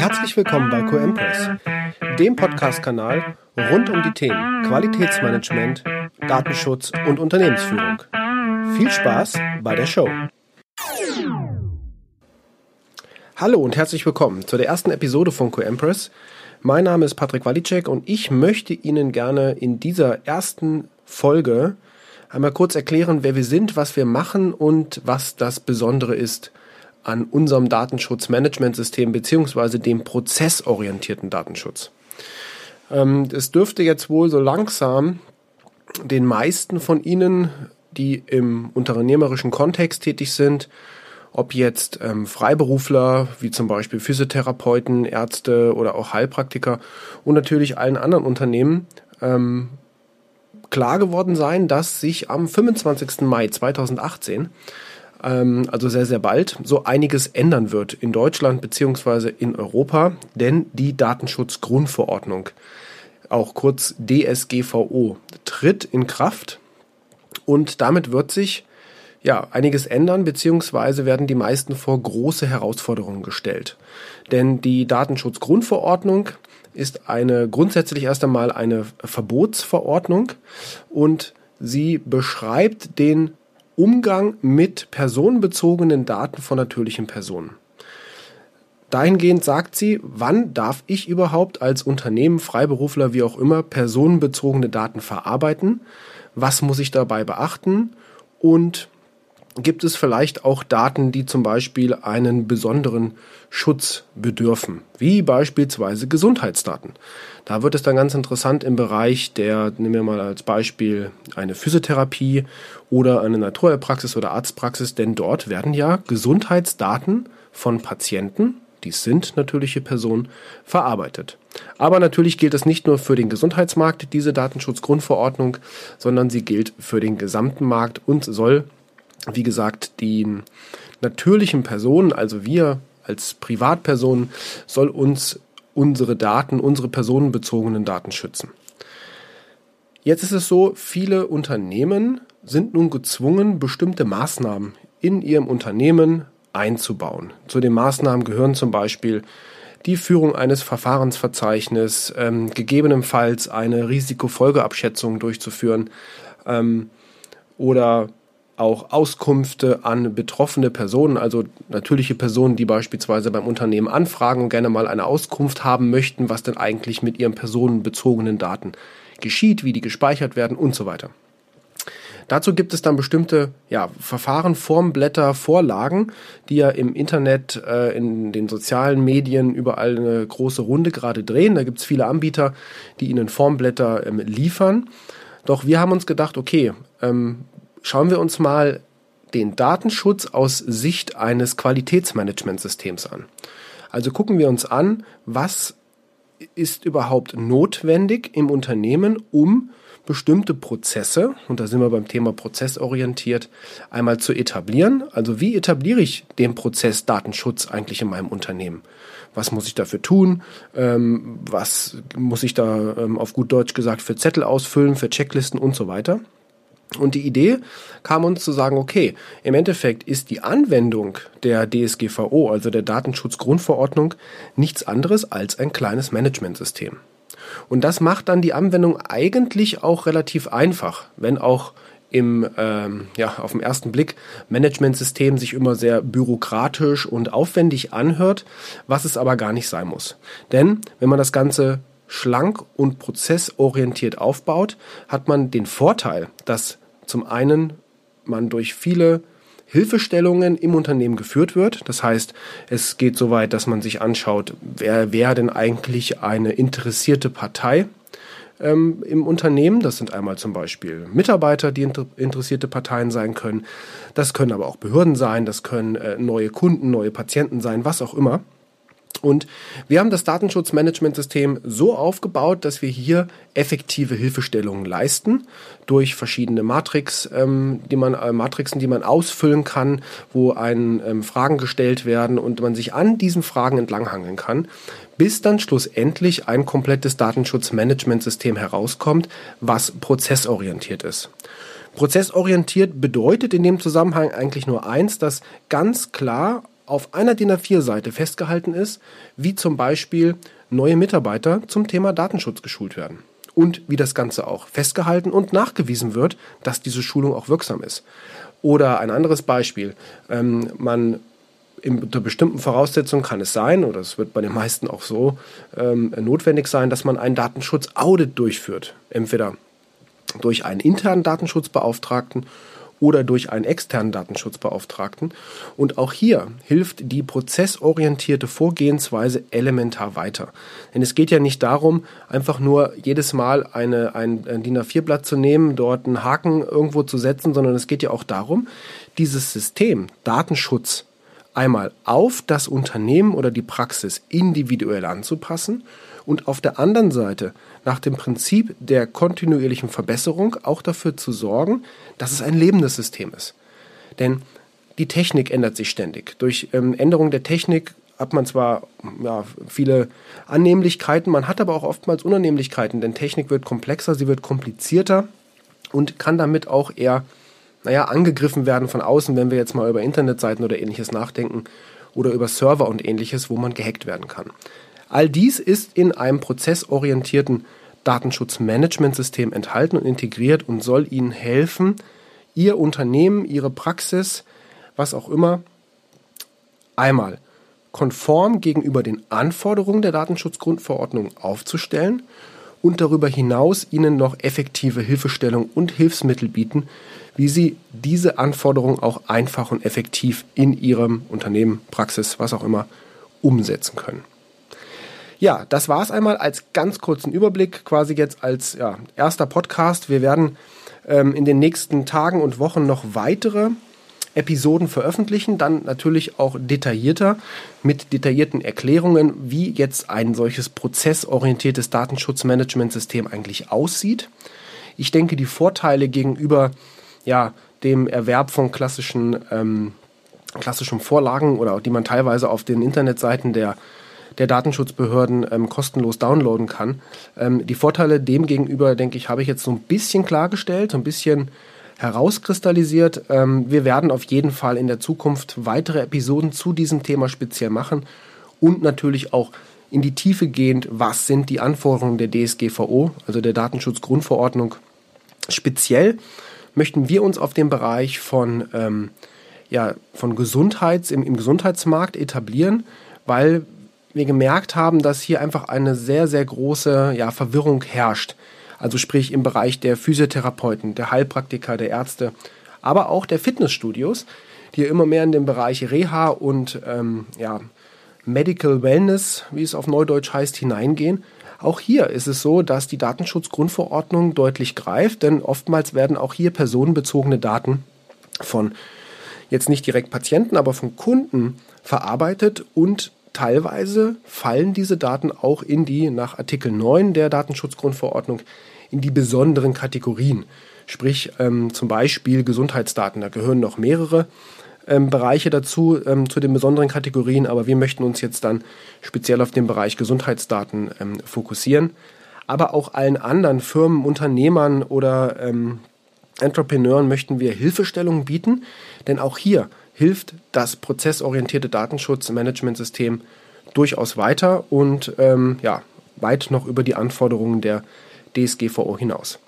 Herzlich willkommen bei CoEmpress, dem Podcast-Kanal rund um die Themen Qualitätsmanagement, Datenschutz und Unternehmensführung. Viel Spaß bei der Show. Hallo und herzlich willkommen zu der ersten Episode von CoEmpress. Mein Name ist Patrick Walicek und ich möchte Ihnen gerne in dieser ersten Folge einmal kurz erklären, wer wir sind, was wir machen und was das Besondere ist an unserem Datenschutzmanagementsystem beziehungsweise dem prozessorientierten Datenschutz. Ähm, es dürfte jetzt wohl so langsam den meisten von Ihnen, die im unternehmerischen Kontext tätig sind, ob jetzt ähm, Freiberufler wie zum Beispiel Physiotherapeuten, Ärzte oder auch Heilpraktiker und natürlich allen anderen Unternehmen ähm, klar geworden sein, dass sich am 25. Mai 2018 ähm, also sehr, sehr bald, so einiges ändern wird in Deutschland beziehungsweise in Europa, denn die Datenschutzgrundverordnung, auch kurz DSGVO, tritt in Kraft und damit wird sich ja, einiges ändern, beziehungsweise werden die meisten vor große Herausforderungen gestellt. Denn die Datenschutzgrundverordnung ist eine grundsätzlich erst einmal eine Verbotsverordnung und sie beschreibt den Umgang mit personenbezogenen Daten von natürlichen Personen. Dahingehend sagt sie, wann darf ich überhaupt als Unternehmen, Freiberufler, wie auch immer, personenbezogene Daten verarbeiten? Was muss ich dabei beachten? Und gibt es vielleicht auch Daten, die zum Beispiel einen besonderen Schutz bedürfen, wie beispielsweise Gesundheitsdaten. Da wird es dann ganz interessant im Bereich der, nehmen wir mal als Beispiel eine Physiotherapie oder eine Naturheilpraxis oder Arztpraxis, denn dort werden ja Gesundheitsdaten von Patienten, die sind natürliche Personen, verarbeitet. Aber natürlich gilt es nicht nur für den Gesundheitsmarkt, diese Datenschutzgrundverordnung, sondern sie gilt für den gesamten Markt und soll wie gesagt, die natürlichen Personen, also wir als Privatpersonen, soll uns unsere Daten, unsere personenbezogenen Daten schützen. Jetzt ist es so, viele Unternehmen sind nun gezwungen, bestimmte Maßnahmen in ihrem Unternehmen einzubauen. Zu den Maßnahmen gehören zum Beispiel die Führung eines Verfahrensverzeichnisses, ähm, gegebenenfalls eine Risikofolgeabschätzung durchzuführen ähm, oder auch Auskünfte an betroffene Personen, also natürliche Personen, die beispielsweise beim Unternehmen anfragen und gerne mal eine Auskunft haben möchten, was denn eigentlich mit ihren personenbezogenen Daten geschieht, wie die gespeichert werden und so weiter. Dazu gibt es dann bestimmte ja, Verfahren, Formblätter, Vorlagen, die ja im Internet, äh, in den sozialen Medien überall eine große Runde gerade drehen. Da gibt es viele Anbieter, die Ihnen Formblätter ähm, liefern. Doch wir haben uns gedacht, okay, ähm, schauen wir uns mal den Datenschutz aus Sicht eines Qualitätsmanagementsystems an. Also gucken wir uns an, was ist überhaupt notwendig im Unternehmen, um bestimmte Prozesse, und da sind wir beim Thema prozessorientiert, einmal zu etablieren. Also wie etabliere ich den Prozess Datenschutz eigentlich in meinem Unternehmen? Was muss ich dafür tun? Ähm, was muss ich da ähm, auf gut Deutsch gesagt für Zettel ausfüllen, für Checklisten und so weiter? Und die Idee kam uns zu sagen, okay, im Endeffekt ist die Anwendung der DSGVO, also der Datenschutzgrundverordnung, nichts anderes als ein kleines Managementsystem. Und das macht dann die Anwendung eigentlich auch relativ einfach, wenn auch im, ähm, ja, auf den ersten Blick Managementsystem sich immer sehr bürokratisch und aufwendig anhört, was es aber gar nicht sein muss. Denn wenn man das Ganze schlank und prozessorientiert aufbaut, hat man den Vorteil, dass zum einen man durch viele Hilfestellungen im Unternehmen geführt wird. Das heißt, es geht so weit, dass man sich anschaut, wer wäre denn eigentlich eine interessierte Partei ähm, im Unternehmen. Das sind einmal zum Beispiel Mitarbeiter, die inter interessierte Parteien sein können. Das können aber auch Behörden sein, das können äh, neue Kunden, neue Patienten sein, was auch immer. Und wir haben das Datenschutzmanagementsystem so aufgebaut, dass wir hier effektive Hilfestellungen leisten durch verschiedene Matrix, ähm, die man, äh, Matrixen, die man ausfüllen kann, wo einen ähm, Fragen gestellt werden und man sich an diesen Fragen entlanghangeln kann, bis dann schlussendlich ein komplettes Datenschutzmanagementsystem herauskommt, was prozessorientiert ist. Prozessorientiert bedeutet in dem Zusammenhang eigentlich nur eins, dass ganz klar auf einer DIN A4-Seite festgehalten ist, wie zum Beispiel neue Mitarbeiter zum Thema Datenschutz geschult werden und wie das Ganze auch festgehalten und nachgewiesen wird, dass diese Schulung auch wirksam ist. Oder ein anderes Beispiel, ähm, man unter bestimmten Voraussetzungen kann es sein, oder es wird bei den meisten auch so ähm, notwendig sein, dass man einen Datenschutzaudit durchführt. Entweder durch einen internen Datenschutzbeauftragten oder durch einen externen Datenschutzbeauftragten. Und auch hier hilft die prozessorientierte Vorgehensweise elementar weiter. Denn es geht ja nicht darum, einfach nur jedes Mal eine, ein, ein DIN A4-Blatt zu nehmen, dort einen Haken irgendwo zu setzen, sondern es geht ja auch darum, dieses System Datenschutz einmal auf das Unternehmen oder die Praxis individuell anzupassen und auf der anderen Seite nach dem Prinzip der kontinuierlichen Verbesserung auch dafür zu sorgen, dass es ein lebendes System ist. Denn die Technik ändert sich ständig. Durch ähm, Änderung der Technik hat man zwar ja, viele Annehmlichkeiten, man hat aber auch oftmals Unannehmlichkeiten, denn Technik wird komplexer, sie wird komplizierter und kann damit auch eher naja, angegriffen werden von außen, wenn wir jetzt mal über Internetseiten oder ähnliches nachdenken oder über Server und ähnliches, wo man gehackt werden kann. All dies ist in einem prozessorientierten Datenschutzmanagementsystem enthalten und integriert und soll Ihnen helfen, Ihr Unternehmen, Ihre Praxis, was auch immer, einmal konform gegenüber den Anforderungen der Datenschutzgrundverordnung aufzustellen und darüber hinaus Ihnen noch effektive Hilfestellung und Hilfsmittel bieten, wie Sie diese Anforderungen auch einfach und effektiv in Ihrem Unternehmen, Praxis, was auch immer, umsetzen können. Ja, das war es einmal als ganz kurzen Überblick, quasi jetzt als ja, erster Podcast. Wir werden ähm, in den nächsten Tagen und Wochen noch weitere Episoden veröffentlichen, dann natürlich auch detaillierter mit detaillierten Erklärungen, wie jetzt ein solches prozessorientiertes Datenschutzmanagementsystem eigentlich aussieht. Ich denke, die Vorteile gegenüber ja, dem Erwerb von klassischen, ähm, klassischen Vorlagen oder die man teilweise auf den Internetseiten der der Datenschutzbehörden ähm, kostenlos downloaden kann. Ähm, die Vorteile demgegenüber, denke ich, habe ich jetzt so ein bisschen klargestellt, so ein bisschen herauskristallisiert. Ähm, wir werden auf jeden Fall in der Zukunft weitere Episoden zu diesem Thema speziell machen und natürlich auch in die Tiefe gehend, was sind die Anforderungen der DSGVO, also der Datenschutzgrundverordnung. Speziell möchten wir uns auf dem Bereich von, ähm, ja, von Gesundheits, im, im Gesundheitsmarkt etablieren, weil wir gemerkt haben, dass hier einfach eine sehr, sehr große ja, Verwirrung herrscht. Also sprich im Bereich der Physiotherapeuten, der Heilpraktiker, der Ärzte, aber auch der Fitnessstudios, die immer mehr in den Bereich Reha und ähm, ja, Medical Wellness, wie es auf Neudeutsch heißt, hineingehen. Auch hier ist es so, dass die Datenschutzgrundverordnung deutlich greift, denn oftmals werden auch hier personenbezogene Daten von jetzt nicht direkt Patienten, aber von Kunden verarbeitet und teilweise fallen diese Daten auch in die nach Artikel 9 der Datenschutzgrundverordnung in die besonderen Kategorien. Sprich ähm, zum Beispiel Gesundheitsdaten. Da gehören noch mehrere ähm, Bereiche dazu, ähm, zu den besonderen Kategorien, aber wir möchten uns jetzt dann speziell auf den Bereich Gesundheitsdaten ähm, fokussieren. Aber auch allen anderen Firmen, Unternehmern oder ähm, Entrepreneuren möchten wir Hilfestellungen bieten, denn auch hier hilft das prozessorientierte Datenschutzmanagementsystem durchaus weiter und ähm, ja, weit noch über die Anforderungen der DSGVO hinaus.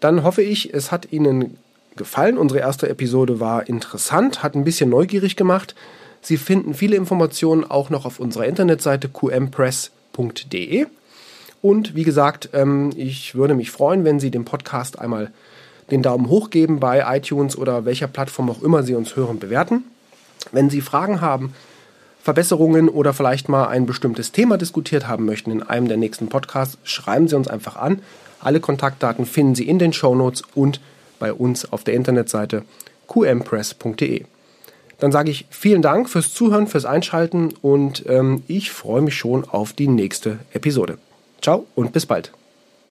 Dann hoffe ich, es hat Ihnen gefallen. Unsere erste Episode war interessant, hat ein bisschen neugierig gemacht. Sie finden viele Informationen auch noch auf unserer Internetseite qmpress.de. Und wie gesagt, ähm, ich würde mich freuen, wenn Sie den Podcast einmal den Daumen hoch geben bei iTunes oder welcher Plattform auch immer Sie uns hören, bewerten. Wenn Sie Fragen haben, Verbesserungen oder vielleicht mal ein bestimmtes Thema diskutiert haben möchten in einem der nächsten Podcasts, schreiben Sie uns einfach an. Alle Kontaktdaten finden Sie in den Show Notes und bei uns auf der Internetseite qmpress.de. Dann sage ich vielen Dank fürs Zuhören, fürs Einschalten und ähm, ich freue mich schon auf die nächste Episode. Ciao und bis bald.